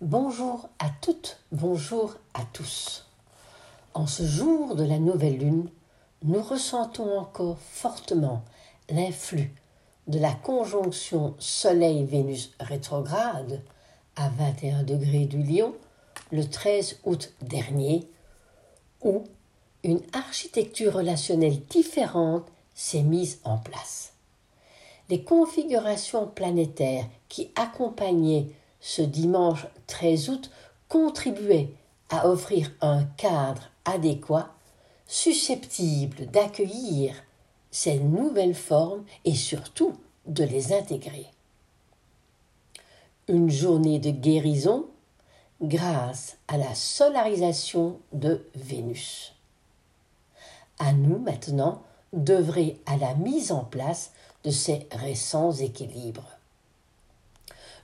Bonjour à toutes, bonjour à tous. En ce jour de la nouvelle lune, nous ressentons encore fortement l'influx de la conjonction Soleil-Vénus rétrograde à 21 degrés du Lion le 13 août dernier, où une architecture relationnelle différente s'est mise en place. Les configurations planétaires qui accompagnaient ce dimanche 13 août contribuaient à offrir un cadre adéquat susceptible d'accueillir ces nouvelles formes et surtout de les intégrer. Une journée de guérison grâce à la solarisation de Vénus. À nous maintenant d'œuvrer à la mise en place de ces récents équilibres.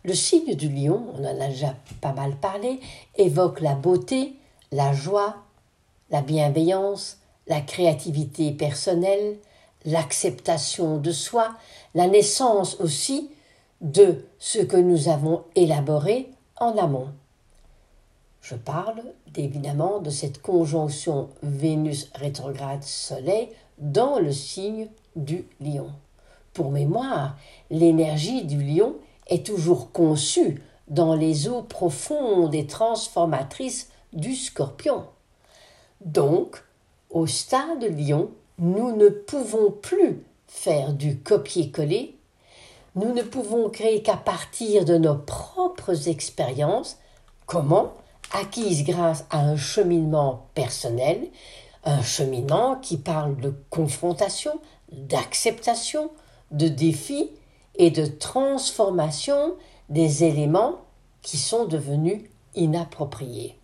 Le signe du lion, on en a déjà pas mal parlé, évoque la beauté, la joie, la bienveillance, la créativité personnelle, l'acceptation de soi, la naissance aussi de ce que nous avons élaboré en amont. Je parle évidemment de cette conjonction Vénus rétrograde Soleil dans le signe du lion. Pour mémoire, l'énergie du lion toujours conçue dans les eaux profondes et transformatrices du scorpion. Donc, au stade lion, nous ne pouvons plus faire du copier-coller, nous ne pouvons créer qu'à partir de nos propres expériences, comment? Acquises grâce à un cheminement personnel, un cheminement qui parle de confrontation, d'acceptation, de défi et de transformation des éléments qui sont devenus inappropriés.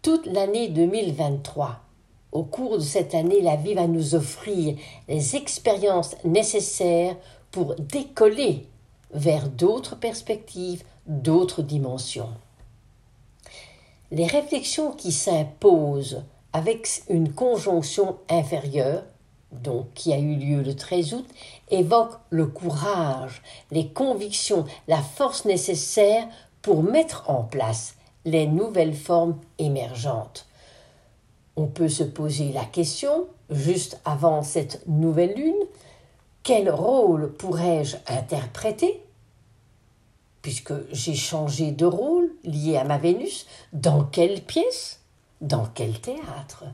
Toute l'année 2023, au cours de cette année, la vie va nous offrir les expériences nécessaires pour décoller vers d'autres perspectives, d'autres dimensions. Les réflexions qui s'imposent avec une conjonction inférieure, donc qui a eu lieu le 13 août, évoquent le courage, les convictions, la force nécessaire pour mettre en place les nouvelles formes émergentes. On peut se poser la question, juste avant cette nouvelle lune, quel rôle pourrais-je interpréter? Puisque j'ai changé de rôle lié à ma Vénus, dans quelle pièce? Dans quel théâtre?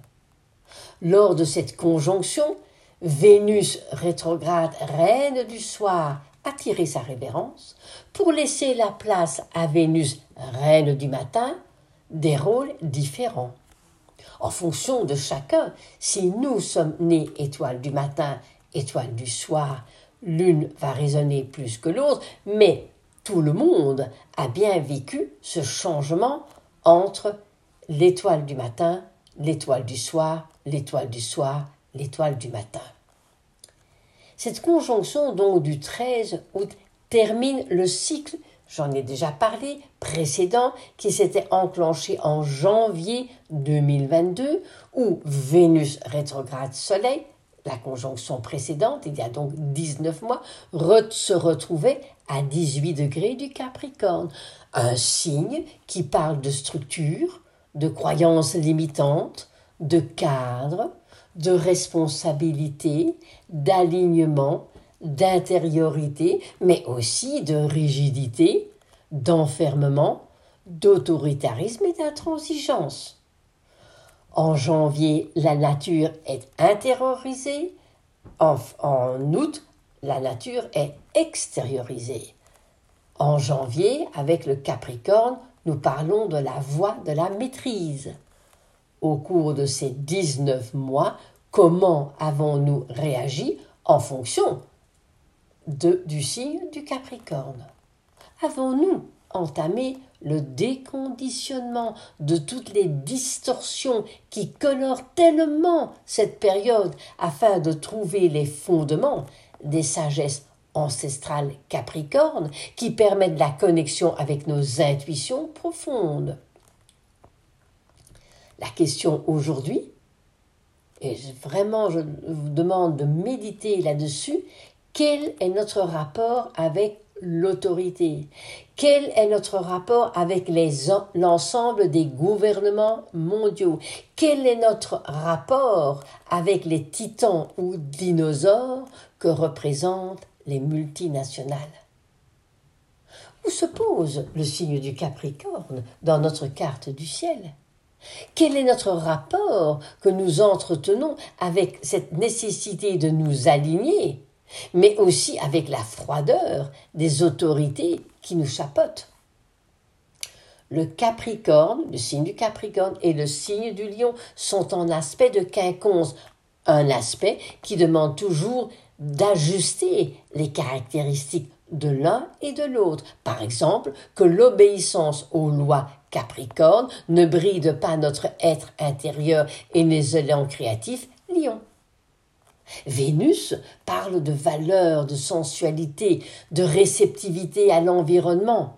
Lors de cette conjonction, Vénus rétrograde, reine du soir, a tiré sa révérence pour laisser la place à Vénus, reine du matin, des rôles différents. En fonction de chacun, si nous sommes nés étoile du matin, étoile du soir, l'une va résonner plus que l'autre, mais tout le monde a bien vécu ce changement entre l'étoile du matin, l'étoile du soir, l'étoile du soir, l'étoile du matin. Cette conjonction donc du 13 août termine le cycle, j'en ai déjà parlé, précédent qui s'était enclenché en janvier 2022 où Vénus rétrograde Soleil la conjonction précédente, il y a donc 19 mois, se retrouvait à 18 degrés du Capricorne. Un signe qui parle de structure, de croyances limitantes, de cadre, de responsabilité, d'alignement, d'intériorité, mais aussi de rigidité, d'enfermement, d'autoritarisme et d'intransigeance. En janvier, la nature est intériorisée. En, août, la nature est extériorisée. En janvier, avec le Capricorne, nous parlons de la voie de la maîtrise. Au cours de ces 19 mois, comment avons-nous réagi en fonction du signe du Capricorne? Avons-nous entamé le déconditionnement de toutes les distorsions qui colorent tellement cette période afin de trouver les fondements des sagesses ancestrales capricornes qui permettent la connexion avec nos intuitions profondes? La question aujourd'hui, et vraiment je vous demande de méditer là-dessus, quel est notre rapport avec l'autorité? Quel est notre rapport avec l'ensemble des gouvernements mondiaux? Quel est notre rapport avec les titans ou dinosaures que représentent les multinationales? Où se pose le signe du Capricorne dans notre carte du ciel? Quel est notre rapport que nous entretenons avec cette nécessité de nous aligner mais aussi avec la froideur des autorités qui nous chapotent? Le Capricorne, le signe du Capricorne et le signe du Lion sont en aspect de quinconce, un aspect qui demande toujours d'ajuster les caractéristiques de l'un et de l'autre. Par exemple, que l'obéissance aux lois Capricorne ne bride pas notre être intérieur et les élans créatifs Lion. Vénus parle de valeur, de sensualité, de réceptivité à l'environnement.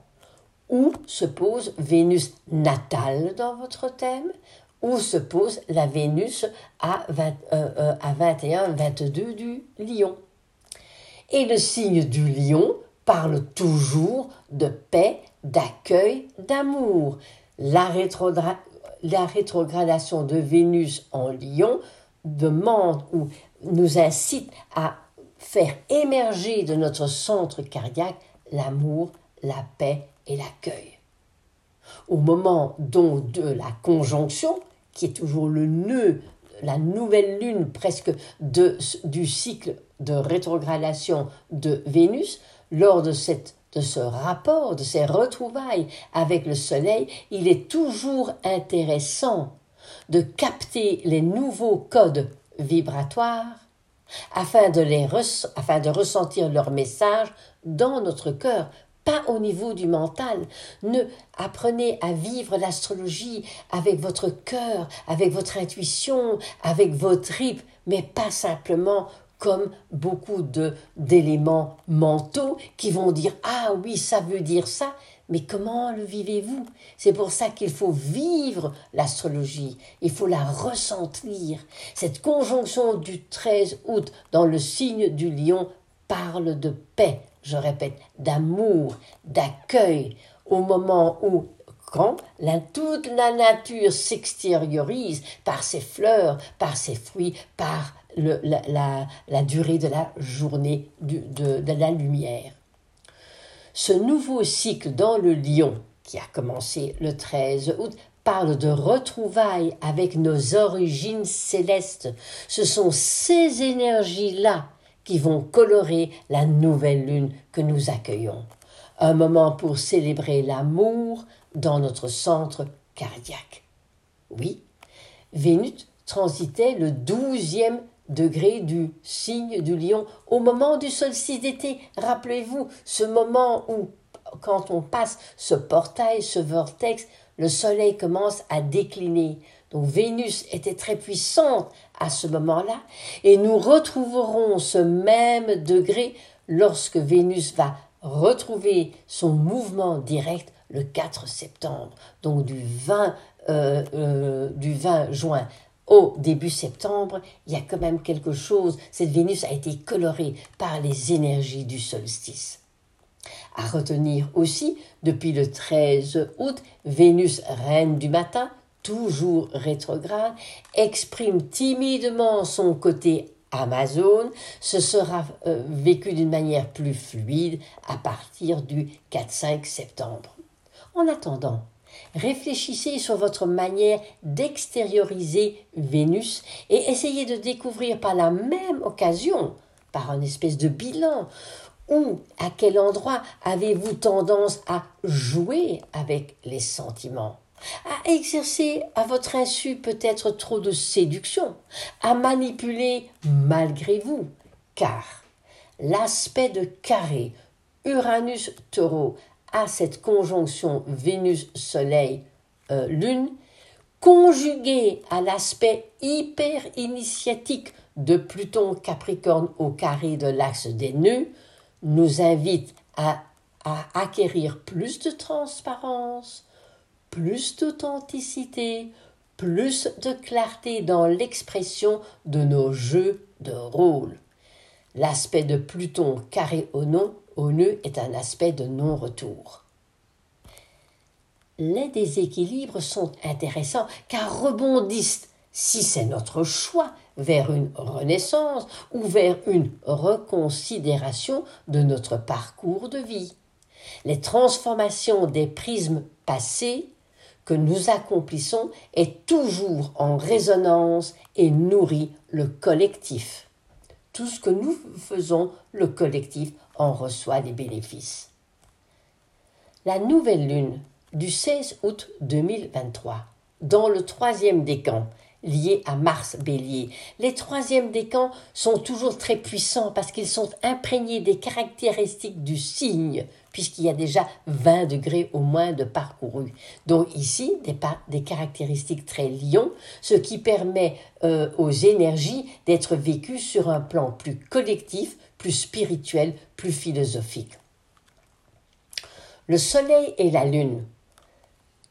Où se pose Vénus natale dans votre thème? Où se pose la Vénus à, 21-22 euh, du lion? Et le signe du lion parle toujours de paix, d'accueil, d'amour. La, rétrogradation de Vénus en lion demande ou nous incite à faire émerger de notre centre cardiaque l'amour, la paix et l'accueil. Au moment donc de la conjonction, qui est toujours le nœud, la nouvelle lune presque de, du cycle de rétrogradation de Vénus, lors de, cette, de ce rapport, de ces retrouvailles avec le Soleil, il est toujours intéressant de capter les nouveaux codes vibratoires afin de, les ressentir leur message dans notre cœur, pas au niveau du mental. Ne apprenez à vivre l'astrologie avec votre cœur, avec votre intuition, avec vos tripes, mais pas simplement comme beaucoup de d'éléments mentaux qui vont dire ah oui ça veut dire ça mais comment le vivez-vous? C'est pour ça qu'il faut vivre l'astrologie, il faut la ressentir. Cette conjonction du 13 août dans le signe du lion parle de paix, je répète, d'amour, d'accueil, au moment où quand la, toute la nature s'extériorise par ses fleurs, par ses fruits, par la, durée de la journée de la lumière. Ce nouveau cycle dans le lion, qui a commencé le 13 août, parle de retrouvailles avec nos origines célestes. Ce sont ces énergies-là qui vont colorer la nouvelle lune que nous accueillons. Un moment pour célébrer l'amour dans notre centre cardiaque. Oui, Vénus transitait le douzième degré du signe du lion au moment du solstice d'été. Rappelez-vous ce moment où, quand on passe ce portail, ce vortex, le soleil commence à décliner. Donc Vénus était très puissante à ce moment-là et nous retrouverons ce même degré lorsque Vénus va retrouver son mouvement direct le 4 septembre, donc du 20, euh, euh, du 20 juin au début septembre, il y a quand même quelque chose. Cette Vénus a été colorée par les énergies du solstice. À retenir aussi, depuis le 13 août, Vénus, reine du matin, toujours rétrograde, exprime timidement son côté Amazon, ce sera euh, vécu d'une manière plus fluide à partir du 4-5 septembre. En attendant, Réfléchissez sur votre manière d'extérioriser Vénus et essayez de découvrir par la même occasion, par un espèce de bilan, où, à quel endroit avez-vous tendance à jouer avec les sentiments? À exercer à votre insu peut-être trop de séduction, à manipuler malgré vous, car l'aspect de carré Uranus-Taureau à cette conjonction Vénus-Soleil-Lune, conjuguée à l'aspect hyper initiatique de Pluton-Capricorne au carré de l'axe des nœuds, nous invite à, à acquérir plus de transparence, plus d'authenticité, plus de clarté dans l'expression de nos jeux de rôle. L'aspect de Pluton carré au nom au est un aspect de non-retour. Les déséquilibres sont intéressants car rebondissent, si c'est notre choix, vers une renaissance ou vers une reconsidération de notre parcours de vie. Les transformations des prismes passés que nous accomplissons est toujours en résonance et nourrit le collectif. Tout ce que nous faisons, le collectif en reçoit les bénéfices. La nouvelle lune du 16 août 2023, dans le troisième décan, lié à Mars Bélier. Les troisièmes décans sont toujours très puissants parce qu'ils sont imprégnés des caractéristiques du signe, puisqu'il y a déjà 20 degrés au moins de parcouru. Donc ici, des, caractéristiques très lions, ce qui permet euh, aux énergies d'être vécues sur un plan plus collectif, plus spirituel, plus philosophique. Le Soleil et la Lune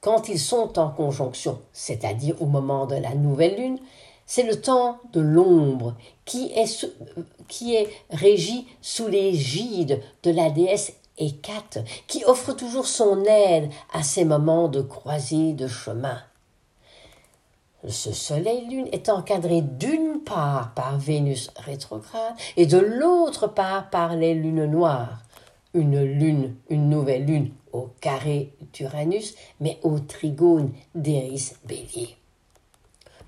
quand ils sont en conjonction, c'est-à-dire au moment de la nouvelle lune, c'est le temps de l'ombre qui est, qui est régi sous l'égide de la déesse Hécate, qui offre toujours son aide à ces moments de croisée de chemin. Ce soleil-lune est encadré d'une part par Vénus rétrograde et de l'autre part par les lunes noires. Une lune, une nouvelle lune au carré d'Uranus, mais au trigone d'Eris Bélier.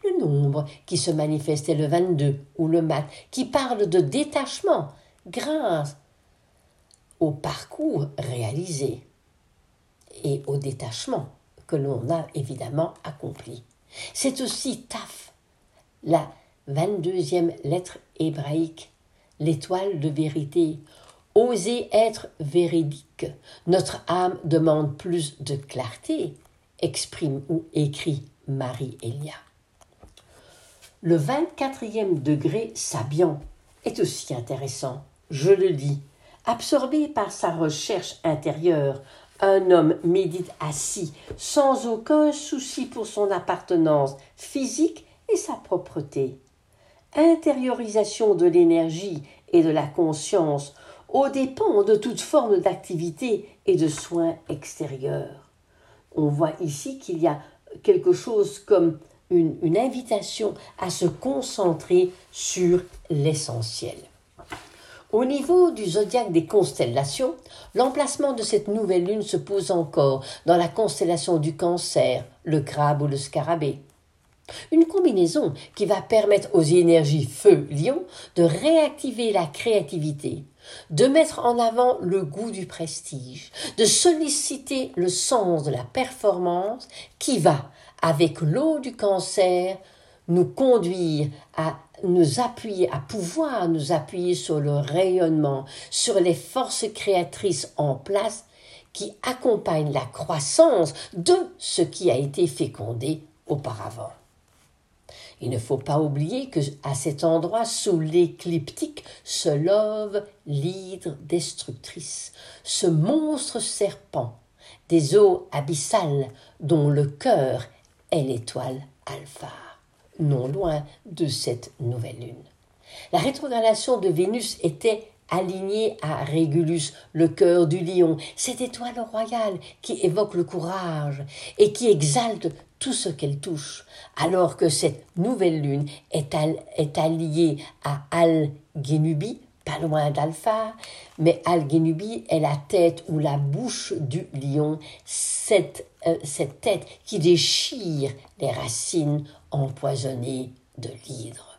Le nombre qui se manifestait le 22 ou le mat, qui parle de détachement grâce au parcours réalisé et au détachement que l'on a évidemment accompli. C'est aussi Taf, la 22e lettre hébraïque, l'étoile de vérité, Oser être véridique. Notre âme demande plus de clarté, exprime ou écrit Marie-Elia. Le 24e degré Sabian est aussi intéressant. Je le dis. Absorbé par sa recherche intérieure, un homme médite assis, sans aucun souci pour son appartenance physique et sa propreté. Intériorisation de l'énergie et de la conscience aux dépens de toute forme d'activité et de soins extérieurs. On voit ici qu'il y a quelque chose comme une, une invitation à se concentrer sur l'essentiel. Au niveau du zodiaque des constellations, l'emplacement de cette nouvelle lune se pose encore dans la constellation du cancer, le crabe ou le scarabée. Une combinaison qui va permettre aux énergies feu-lion de réactiver la créativité, de mettre en avant le goût du prestige, de solliciter le sens de la performance qui va, avec l'eau du cancer, nous conduire à nous appuyer, à pouvoir nous appuyer sur le rayonnement, sur les forces créatrices en place qui accompagnent la croissance de ce qui a été fécondé auparavant. Il ne faut pas oublier que à cet endroit, sous l'écliptique, se love l'hydre destructrice, ce monstre serpent des eaux abyssales dont le cœur est l'étoile alpha, non loin de cette nouvelle lune. La rétrogradation de Vénus était alignée à Régulus, le cœur du lion, cette étoile royale qui évoque le courage et qui exalte tout ce qu'elle touche, alors que cette nouvelle lune est, alliée à Al-Genubi, pas loin d'Alpha, mais Al-Genubi est la tête ou la bouche du lion, cette, euh, cette tête qui déchire les racines empoisonnées de l'hydre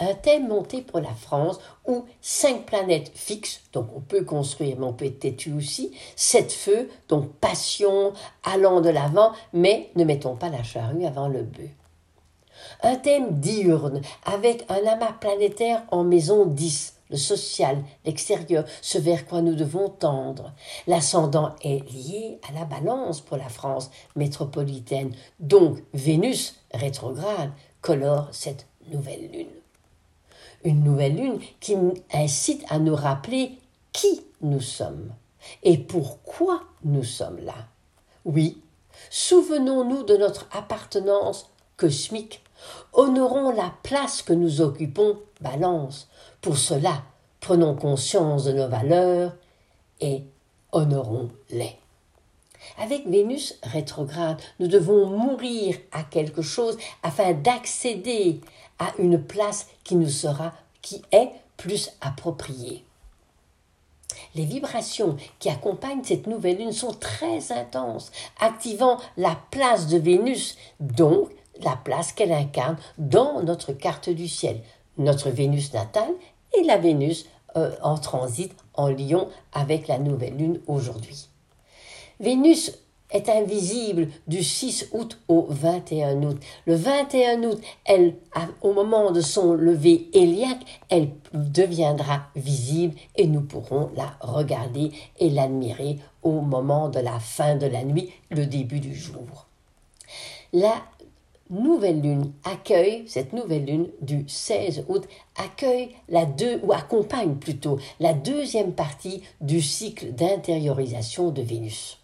un thème monté pour la France où cinq planètes fixes, donc on peut construire, mais on peut être têtu aussi, sept feux, donc passion, allant de l'avant, mais ne mettons pas la charrue avant le bœuf. Un thème diurne, avec un amas planétaire en maison 10, le social, l'extérieur, ce vers quoi nous devons tendre. L'ascendant est lié à la balance pour la France métropolitaine, donc Vénus rétrograde colore cette nouvelle lune une nouvelle lune qui incite à nous rappeler qui nous sommes et pourquoi nous sommes là. Oui, souvenons-nous de notre appartenance cosmique, honorons la place que nous occupons, balance. Pour cela, Prenons conscience de nos valeurs et honorons-les. Avec Vénus rétrograde, nous devons mourir à quelque chose afin d'accéder à une place qui nous sera, qui est plus appropriée. Les vibrations qui accompagnent cette nouvelle lune sont très intenses, activant la place de Vénus, donc la place qu'elle incarne dans notre carte du ciel, notre Vénus natale et la Vénus euh, en transit en Lion avec la nouvelle lune aujourd'hui. Vénus est invisible du 6 août au 21 août. Le 21 août, elle, au moment de son lever héliaque, elle deviendra visible et nous pourrons la regarder et l'admirer au moment de la fin de la nuit, le début du jour. La nouvelle lune accueille, cette nouvelle lune du 16 août, accueille la deux, ou accompagne plutôt la deuxième partie du cycle d'intériorisation de Vénus.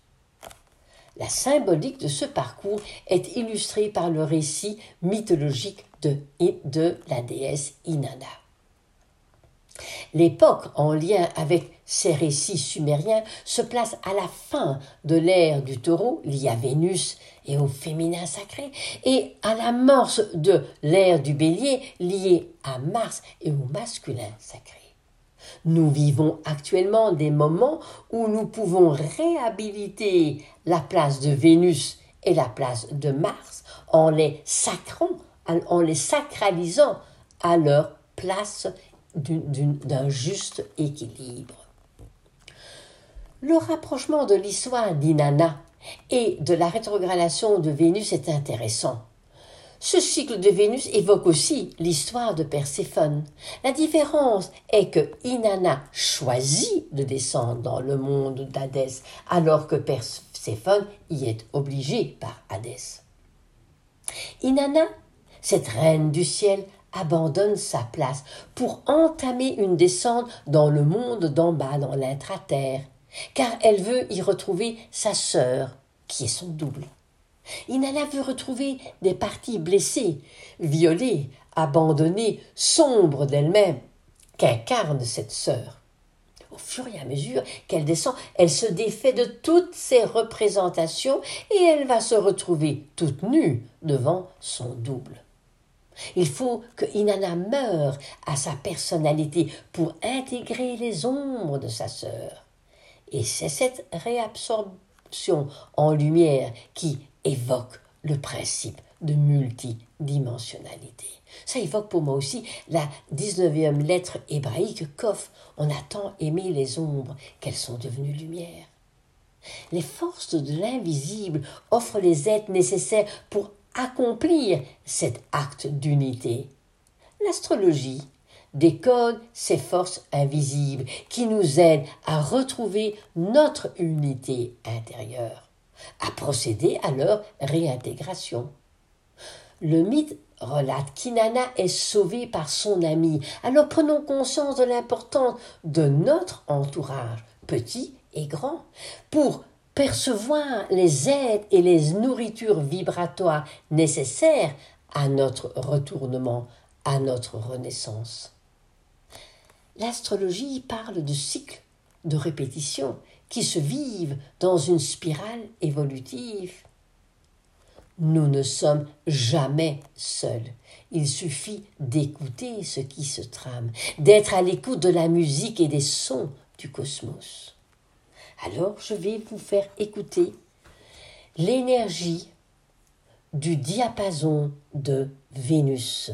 La symbolique de ce parcours est illustrée par le récit mythologique de, de la déesse Inanna. L'époque en lien avec ces récits sumériens se place à la fin de l'ère du taureau, liée à Vénus et au féminin sacré, et à l'amorce de l'ère du bélier, liée à Mars et au masculin sacré. Nous vivons actuellement des moments où nous pouvons réhabiliter la place de Vénus et la place de Mars en les sacrant, en les sacralisant à leur place d'un juste équilibre. Le rapprochement de l'histoire d'Inanna et de la rétrogradation de Vénus est intéressant. Ce cycle de Vénus évoque aussi l'histoire de Perséphone. La différence est que Inanna choisit de descendre dans le monde d'Hadès, alors que Perséphone y est obligé par Hadès. Inanna, cette reine du ciel, abandonne sa place pour entamer une descente dans le monde d'en bas, dans l'intra-terre, car elle veut y retrouver sa sœur, qui est son double. Inanna veut retrouver des parties blessées, violées, abandonnées, sombres d'elle-même, qu'incarne cette sœur. Au fur et à mesure qu'elle descend, elle se défait de toutes ses représentations et elle va se retrouver toute nue devant son double. Il faut que Inanna meure à sa personnalité pour intégrer les ombres de sa sœur. Et c'est cette réabsorption en lumière qui évoque le principe de multidimensionnalité. Ça évoque pour moi aussi la 19e lettre hébraïque Kof. On a tant aimé les ombres qu'elles sont devenues lumière. Les forces de l'invisible offrent les aides nécessaires pour accomplir cet acte d'unité. L'astrologie décode ces forces invisibles qui nous aident à retrouver notre unité intérieure, à procéder à leur réintégration. Le mythe relate qu'Inanna est sauvée par son ami. Alors prenons conscience de l'importance de notre entourage, petit et grand, pour percevoir les aides et les nourritures vibratoires nécessaires à notre retournement, à notre renaissance. L'astrologie parle de cycles de répétition qui se vivent dans une spirale évolutive. Nous ne sommes jamais seuls. Il suffit d'écouter ce qui se trame, d'être à l'écoute de la musique et des sons du cosmos. Alors je vais vous faire écouter l'énergie du diapason de Vénus.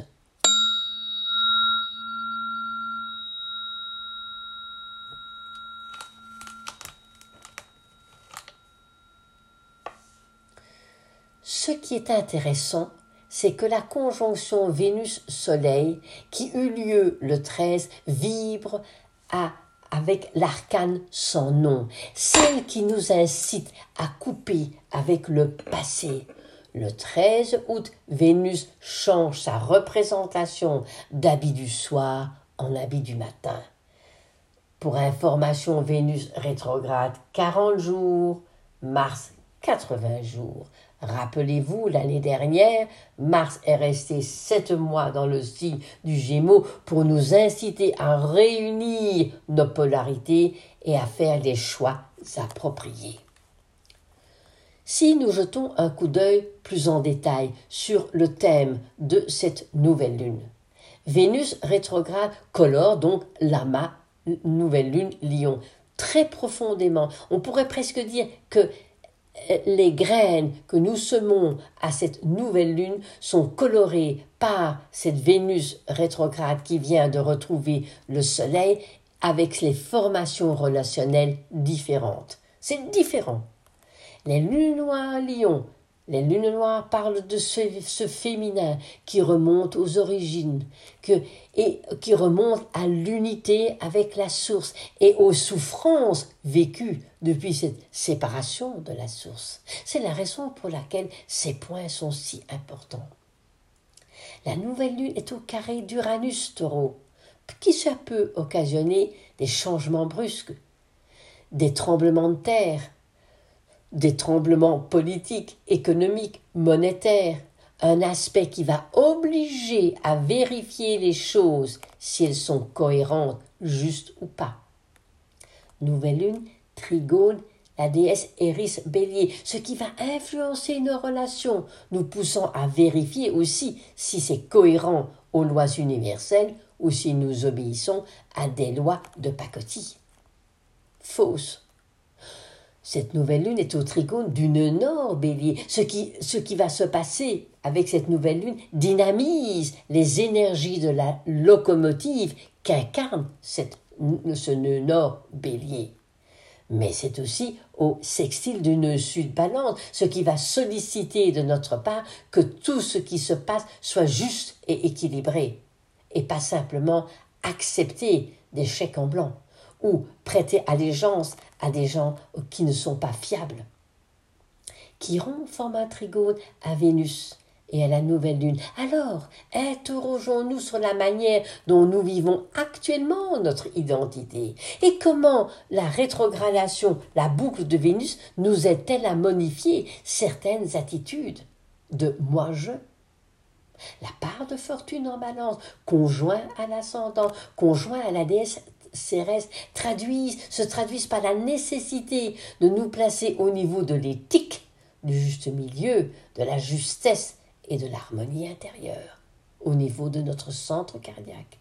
Ce qui est intéressant, c'est que la conjonction Vénus-Soleil, qui eut lieu le 13, vibre à avec l'arcane sans nom, celle qui nous incite à couper avec le passé. Le 13 août, Vénus change sa représentation d'habit du soir en habit du matin. Pour information, Vénus rétrograde 40 jours, Mars 80 jours. Rappelez-vous, l'année dernière, Mars est resté sept mois dans le signe du Gémeaux pour nous inciter à réunir nos polarités et à faire des choix appropriés. Si nous jetons un coup d'œil plus en détail sur le thème de cette nouvelle lune, Vénus rétrograde colore donc l'amas nouvelle lune lion très profondément. On pourrait presque dire que les graines que nous semons à cette nouvelle lune sont colorées par cette Vénus rétrograde qui vient de retrouver le Soleil avec les formations relationnelles différentes. C'est différent. Les lunes noires lion les lunes noires parlent de ce, féminin qui remonte aux origines, et qui remonte à l'unité avec la source et aux souffrances vécues depuis cette séparation de la source. C'est la raison pour laquelle ces points sont si importants. La nouvelle lune est au carré d'Uranus taureau, qui ça peut occasionner des changements brusques, des tremblements de terre, des tremblements politiques, économiques, monétaires, un aspect qui va obliger à vérifier les choses si elles sont cohérentes, justes ou pas. Nouvelle lune, trigone, la déesse Eris Bélier, ce qui va influencer nos relations, nous poussant à vérifier aussi si c'est cohérent aux lois universelles ou si nous obéissons à des lois de pacotille. Fausse cette nouvelle lune est au trigone d'une Nord bélier. Ce qui, ce qui va se passer avec cette nouvelle lune dynamise les énergies de la locomotive qu'incarne ce nœud nord bélier. Mais c'est aussi au sextile du nœud sud balance, ce qui va solliciter de notre part que tout ce qui se passe soit juste et équilibré, et pas simplement accepter des chèques en blanc ou prêter allégeance à des gens qui ne sont pas fiables. Chiron forme un trigone à Vénus et à la nouvelle lune. Alors, interrogeons-nous sur la manière dont nous vivons actuellement notre identité et comment la rétrogradation, la boucle de Vénus, nous aide-t-elle à modifier certaines attitudes de moi-je? La part de fortune en balance, conjoint à l'ascendant, conjoint à la déesse Cérès traduisent, se traduisent par la nécessité de nous placer au niveau de l'éthique, du juste milieu, de la justesse et de l'harmonie intérieure, au niveau de notre centre cardiaque.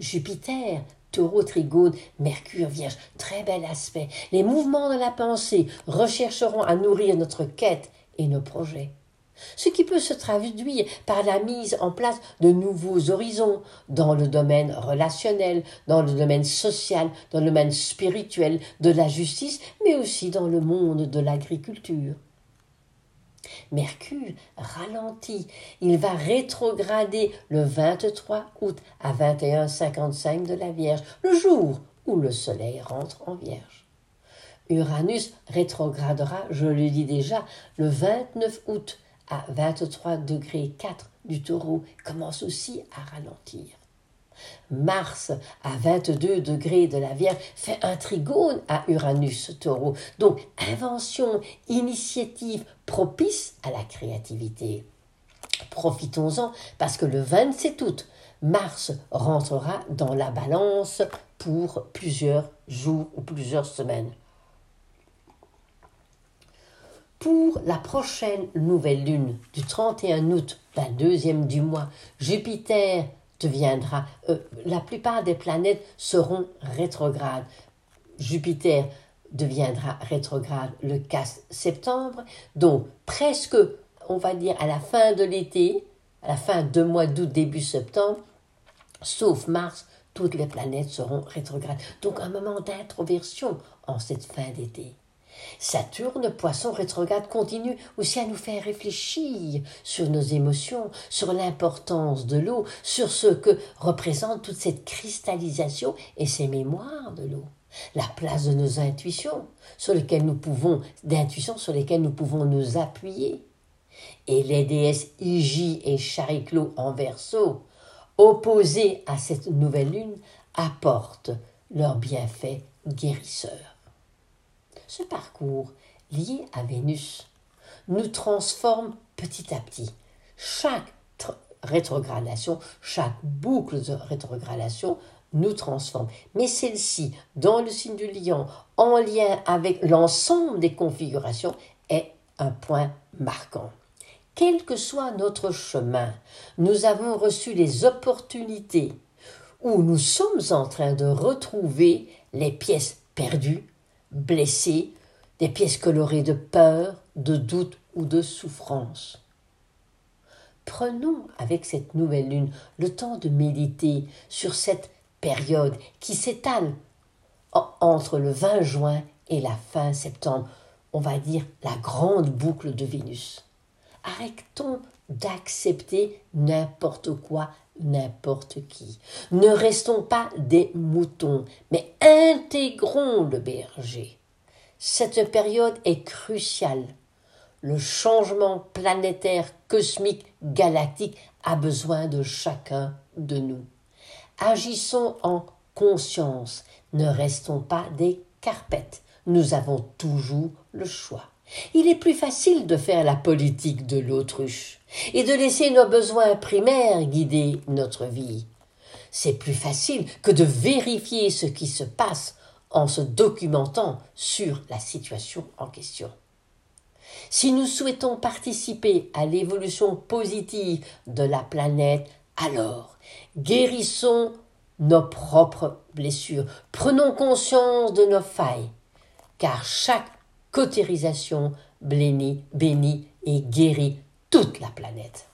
Jupiter, taureau, trigone, Mercure, vierge, très bel aspect. Les mouvements de la pensée rechercheront à nourrir notre quête et nos projets ce qui peut se traduire par la mise en place de nouveaux horizons dans le domaine relationnel, dans le domaine social, dans le domaine spirituel, de la justice, mais aussi dans le monde de l'agriculture. Mercure ralentit. Il va rétrograder le 23 août à 21h55 de la Vierge, le jour où le Soleil rentre en Vierge. Uranus rétrogradera, je le dis déjà, le 29 août à 23 degrés 4 du taureau commence aussi à ralentir. Mars à 22 degrés de la Vierge fait un trigone à Uranus taureau. Donc invention, initiative propice à la créativité. Profitons-en parce que le 27 août, Mars rentrera dans la balance pour plusieurs jours ou plusieurs semaines. Pour la prochaine nouvelle lune du 31 août, la deuxième du mois, Jupiter deviendra, euh, la plupart des planètes seront rétrogrades. Jupiter deviendra rétrograde le 4 septembre, donc presque, on va dire, à la fin de l'été, à la fin de mois d'août, début septembre, sauf Mars, toutes les planètes seront rétrogrades. Donc un moment d'introversion en cette fin d'été. Saturne, poisson rétrograde, continue aussi à nous faire réfléchir sur nos émotions, sur l'importance de l'eau, sur ce que représente toute cette cristallisation et ces mémoires de l'eau. La place de nos intuitions, sur lesquelles nous pouvons, d'intuitions sur lesquelles nous pouvons nous appuyer. Et les déesses Igi et Chariclo en verso, opposées à cette nouvelle lune, apportent leurs bienfaits guérisseurs. Ce parcours liés à Vénus nous transforment petit à petit. Chaque rétrogradation, chaque boucle de rétrogradation nous transforme. Mais celle-ci, dans le signe du lion, en lien avec l'ensemble des configurations, est un point marquant. Quel que soit notre chemin, nous avons reçu les opportunités où nous sommes en train de retrouver les pièces perdues, blessées, des pièces colorées de peur, de doute ou de souffrance. Prenons avec cette nouvelle lune le temps de méditer sur cette période qui s'étale entre le 20 juin et la fin septembre, on va dire la grande boucle de Vénus. Arrêtons d'accepter n'importe quoi, n'importe qui. Ne restons pas des moutons, mais intégrons le berger. Cette période est cruciale. Le changement planétaire, cosmique, galactique a besoin de chacun de nous. Agissons en conscience, ne restons pas des carpettes. Nous avons toujours le choix. Il est plus facile de faire la politique de l'autruche et de laisser nos besoins primaires guider notre vie. C'est plus facile que de vérifier ce qui se passe en se documentant sur la situation en question. Si nous souhaitons participer à l'évolution positive de la planète, alors guérissons nos propres blessures, prenons conscience de nos failles, car chaque cautérisation bénit, bénit et guérit toute la planète.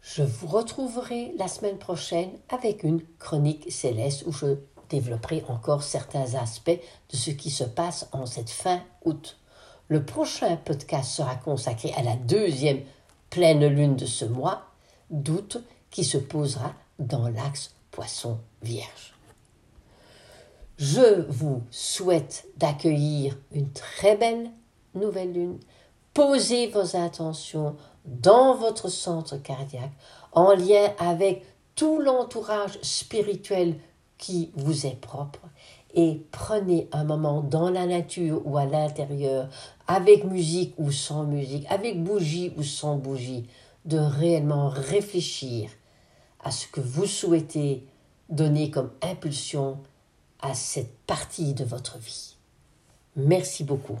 Je vous retrouverai la semaine prochaine avec une chronique céleste où je développerai encore certains aspects de ce qui se passe en cette fin août. Le prochain podcast sera consacré à la deuxième pleine lune de ce mois d'août qui se posera dans l'axe poisson vierge. Je vous souhaite d'accueillir une très belle nouvelle lune. Posez vos intentions dans votre centre cardiaque en lien avec tout l'entourage spirituel qui vous est propre et prenez un moment dans la nature ou à l'intérieur, avec musique ou sans musique, avec bougie ou sans bougie, de réellement réfléchir à ce que vous souhaitez donner comme impulsion à cette partie de votre vie. Merci beaucoup.